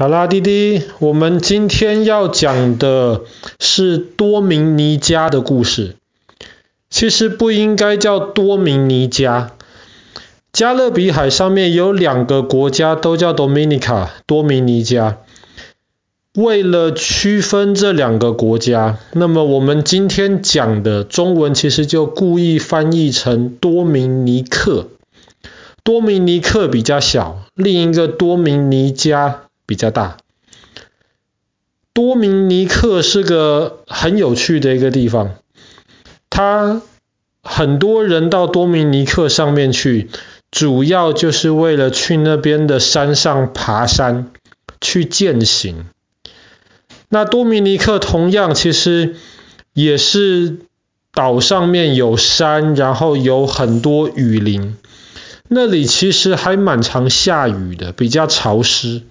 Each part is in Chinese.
好啦，弟弟，我们今天要讲的是多明尼加的故事。其实不应该叫多明尼加，加勒比海上面有两个国家都叫 Dominica，多明尼加。为了区分这两个国家，那么我们今天讲的中文其实就故意翻译成多明尼克。多明尼克比较小，另一个多明尼加比较大。多明尼克是个很有趣的一个地方，他很多人到多明尼克上面去，主要就是为了去那边的山上爬山，去践行。那多明尼克同样其实也是岛上面有山，然后有很多雨林，那里其实还蛮常下雨的，比较潮湿。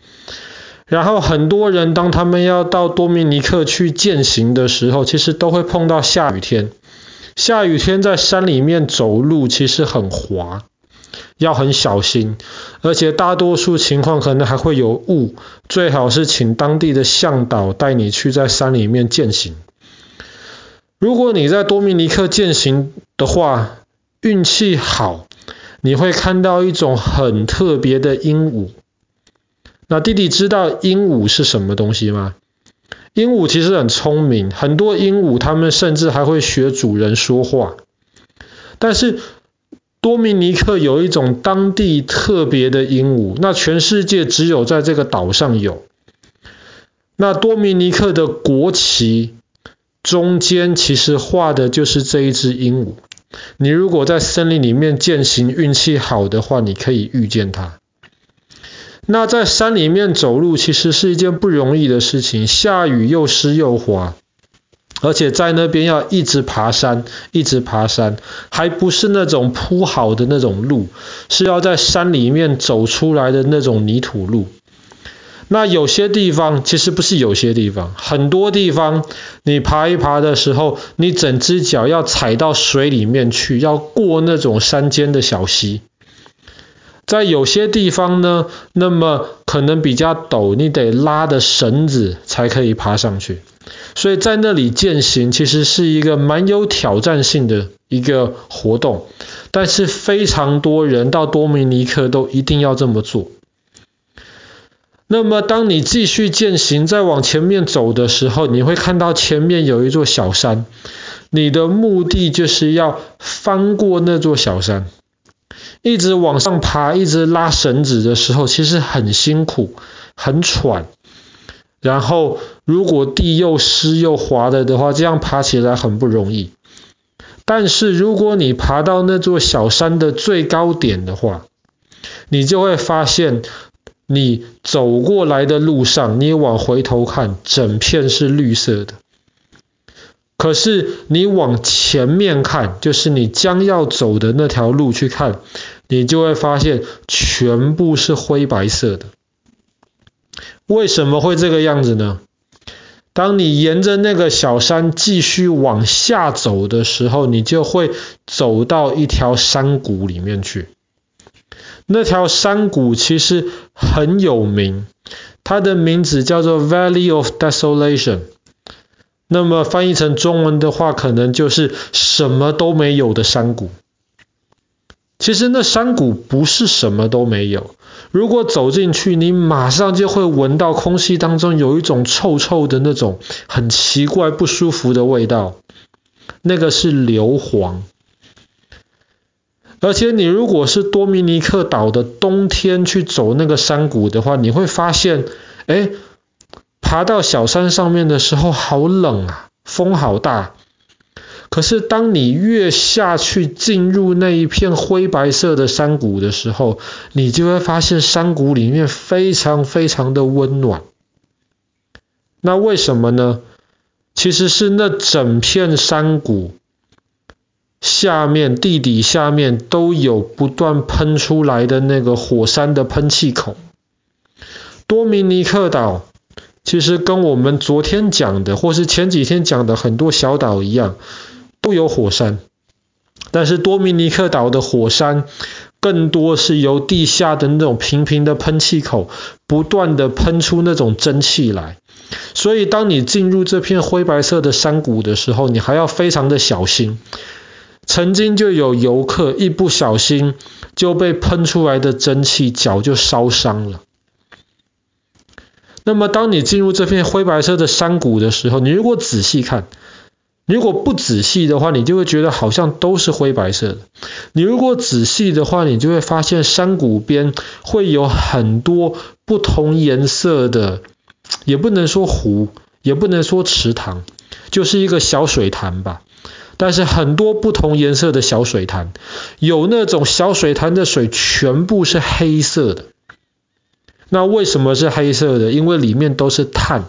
然后很多人当他们要到多明尼克去健行的时候，其实都会碰到下雨天。下雨天在山里面走路其实很滑，要很小心，而且大多数情况可能还会有雾，最好是请当地的向导带你去在山里面健行。如果你在多明尼克健行的话，运气好，你会看到一种很特别的鹦鹉。那弟弟知道鹦鹉是什么东西吗？鹦鹉其实很聪明，很多鹦鹉它们甚至还会学主人说话。但是多米尼克有一种当地特别的鹦鹉，那全世界只有在这个岛上有。那多米尼克的国旗中间其实画的就是这一只鹦鹉。你如果在森林里面践行，运气好的话，你可以遇见它。那在山里面走路其实是一件不容易的事情，下雨又湿又滑，而且在那边要一直爬山，一直爬山，还不是那种铺好的那种路，是要在山里面走出来的那种泥土路。那有些地方，其实不是有些地方，很多地方你爬一爬的时候，你整只脚要踩到水里面去，要过那种山间的小溪。在有些地方呢，那么可能比较陡，你得拉的绳子才可以爬上去。所以在那里践行其实是一个蛮有挑战性的一个活动，但是非常多人到多米尼克都一定要这么做。那么当你继续践行再往前面走的时候，你会看到前面有一座小山，你的目的就是要翻过那座小山。一直往上爬，一直拉绳子的时候，其实很辛苦，很喘。然后，如果地又湿又滑的的话，这样爬起来很不容易。但是，如果你爬到那座小山的最高点的话，你就会发现，你走过来的路上，你往回头看，整片是绿色的。可是你往前面看，就是你将要走的那条路去看，你就会发现全部是灰白色的。为什么会这个样子呢？当你沿着那个小山继续往下走的时候，你就会走到一条山谷里面去。那条山谷其实很有名，它的名字叫做 Valley of Desolation。那么翻译成中文的话，可能就是什么都没有的山谷。其实那山谷不是什么都没有。如果走进去，你马上就会闻到空气当中有一种臭臭的那种很奇怪不舒服的味道，那个是硫磺。而且你如果是多米尼克岛的冬天去走那个山谷的话，你会发现，哎。爬到小山上面的时候，好冷啊，风好大。可是当你越下去进入那一片灰白色的山谷的时候，你就会发现山谷里面非常非常的温暖。那为什么呢？其实是那整片山谷下面地底下面都有不断喷出来的那个火山的喷气口。多米尼克岛。其实跟我们昨天讲的，或是前几天讲的很多小岛一样，都有火山。但是多米尼克岛的火山更多是由地下的那种平平的喷气口，不断的喷出那种蒸汽来。所以当你进入这片灰白色的山谷的时候，你还要非常的小心。曾经就有游客一不小心就被喷出来的蒸汽脚就烧伤了。那么当你进入这片灰白色的山谷的时候，你如果仔细看，如果不仔细的话，你就会觉得好像都是灰白色的。你如果仔细的话，你就会发现山谷边会有很多不同颜色的，也不能说湖，也不能说池塘，就是一个小水潭吧。但是很多不同颜色的小水潭，有那种小水潭的水全部是黑色的。那为什么是黑色的？因为里面都是碳，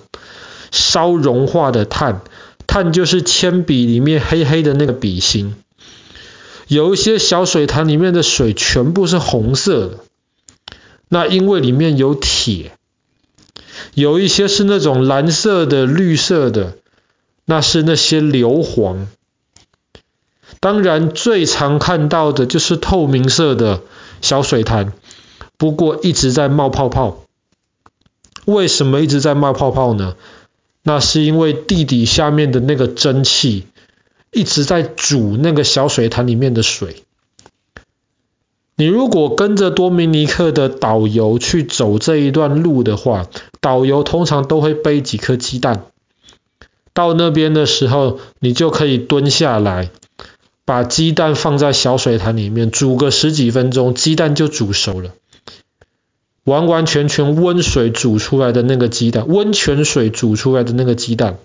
烧融化的碳。碳就是铅笔里面黑黑的那个笔芯。有一些小水潭里面的水全部是红色的，那因为里面有铁。有一些是那种蓝色的、绿色的，那是那些硫磺。当然，最常看到的就是透明色的小水潭，不过一直在冒泡泡。为什么一直在冒泡泡呢？那是因为地底下面的那个蒸汽一直在煮那个小水潭里面的水。你如果跟着多明尼克的导游去走这一段路的话，导游通常都会背几颗鸡蛋。到那边的时候，你就可以蹲下来。把鸡蛋放在小水潭里面煮个十几分钟，鸡蛋就煮熟了。完完全全温水煮出来的那个鸡蛋，温泉水煮出来的那个鸡蛋。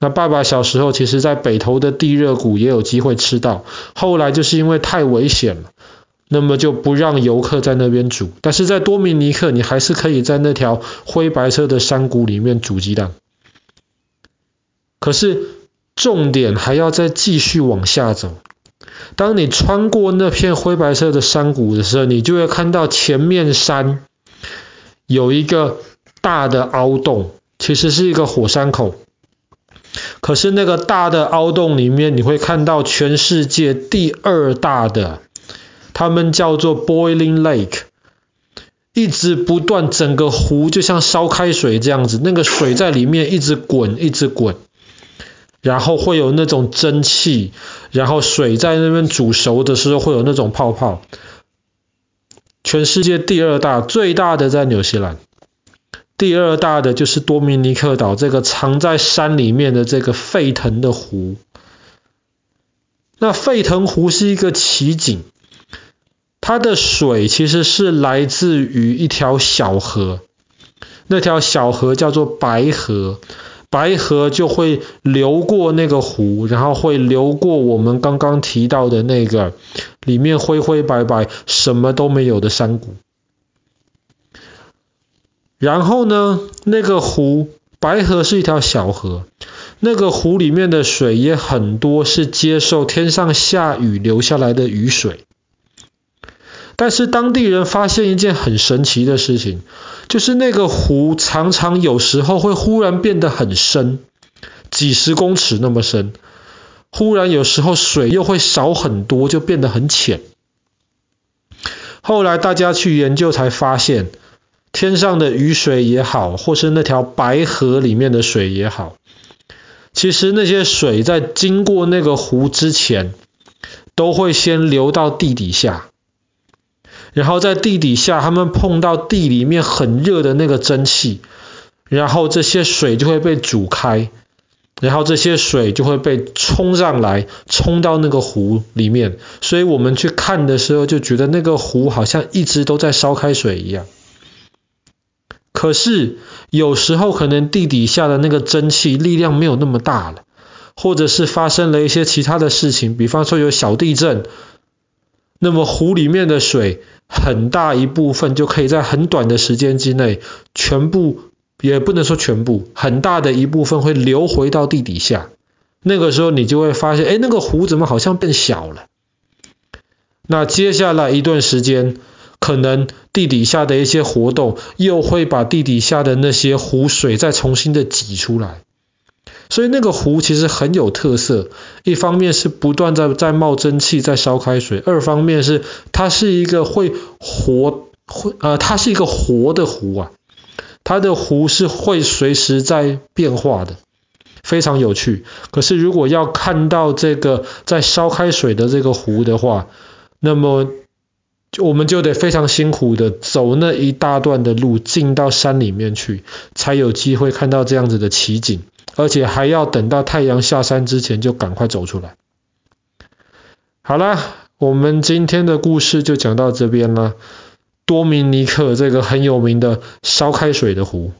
那爸爸小时候其实在北投的地热谷也有机会吃到，后来就是因为太危险了，那么就不让游客在那边煮。但是在多米尼克，你还是可以在那条灰白色的山谷里面煮鸡蛋。可是重点还要再继续往下走。当你穿过那片灰白色的山谷的时候，你就会看到前面山有一个大的凹洞，其实是一个火山口。可是那个大的凹洞里面，你会看到全世界第二大的，他们叫做 Boiling Lake，一直不断，整个湖就像烧开水这样子，那个水在里面一直滚，一直滚。然后会有那种蒸汽，然后水在那边煮熟的时候会有那种泡泡。全世界第二大，最大的在纽西兰，第二大的就是多米尼克岛这个藏在山里面的这个沸腾的湖。那沸腾湖是一个奇景，它的水其实是来自于一条小河，那条小河叫做白河。白河就会流过那个湖，然后会流过我们刚刚提到的那个里面灰灰白白什么都没有的山谷。然后呢，那个湖，白河是一条小河，那个湖里面的水也很多，是接受天上下雨流下来的雨水。但是当地人发现一件很神奇的事情。就是那个湖常常有时候会忽然变得很深，几十公尺那么深，忽然有时候水又会少很多，就变得很浅。后来大家去研究才发现，天上的雨水也好，或是那条白河里面的水也好，其实那些水在经过那个湖之前，都会先流到地底下。然后在地底下，他们碰到地里面很热的那个蒸汽，然后这些水就会被煮开，然后这些水就会被冲上来，冲到那个湖里面。所以我们去看的时候，就觉得那个湖好像一直都在烧开水一样。可是有时候可能地底下的那个蒸汽力量没有那么大了，或者是发生了一些其他的事情，比方说有小地震，那么湖里面的水。很大一部分就可以在很短的时间之内，全部也不能说全部，很大的一部分会流回到地底下。那个时候你就会发现，哎，那个湖怎么好像变小了？那接下来一段时间，可能地底下的一些活动又会把地底下的那些湖水再重新的挤出来。所以那个湖其实很有特色，一方面是不断在在冒蒸汽，在烧开水；二方面是它是一个会活会呃，它是一个活的湖啊，它的湖是会随时在变化的，非常有趣。可是如果要看到这个在烧开水的这个湖的话，那么我们就得非常辛苦的走那一大段的路，进到山里面去，才有机会看到这样子的奇景。而且还要等到太阳下山之前就赶快走出来。好啦，我们今天的故事就讲到这边了。多明尼克这个很有名的烧开水的壶。